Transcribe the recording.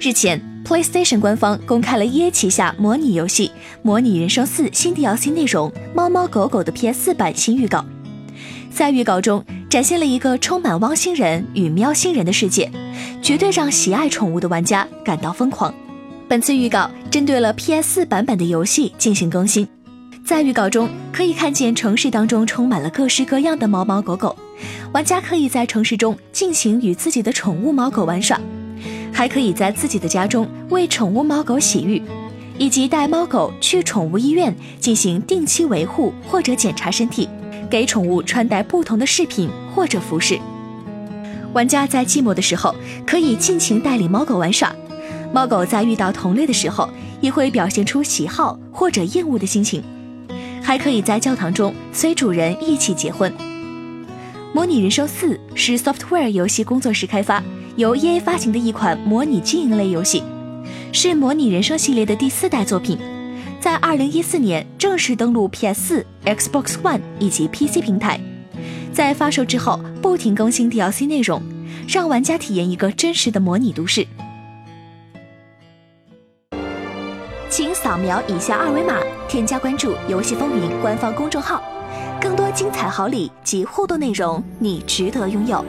日前，PlayStation 官方公开了 EA 旗下模拟游戏《模拟人生四》新 DLC 内容“猫猫狗狗”的 PS4 版新预告。在预告中，展现了一个充满汪星人与喵星人的世界，绝对让喜爱宠物的玩家感到疯狂。本次预告针对了 PS4 版本的游戏进行更新，在预告中可以看见城市当中充满了各式各样的猫猫狗狗，玩家可以在城市中进行与自己的宠物猫狗玩耍。还可以在自己的家中为宠物猫狗洗浴，以及带猫狗去宠物医院进行定期维护或者检查身体，给宠物穿戴不同的饰品或者服饰。玩家在寂寞的时候可以尽情带领猫狗玩耍，猫狗在遇到同类的时候也会表现出喜好或者厌恶的心情。还可以在教堂中随主人一起结婚。模拟人生四是 Software 游戏工作室开发。由 EA 发行的一款模拟经营类游戏，是模拟人生系列的第四代作品，在2014年正式登陆 PS4、Xbox One 以及 PC 平台。在发售之后，不停更新 DLC 内容，让玩家体验一个真实的模拟都市。请扫描以下二维码，添加关注“游戏风云”官方公众号，精彩好礼及互动内容，你值得拥有。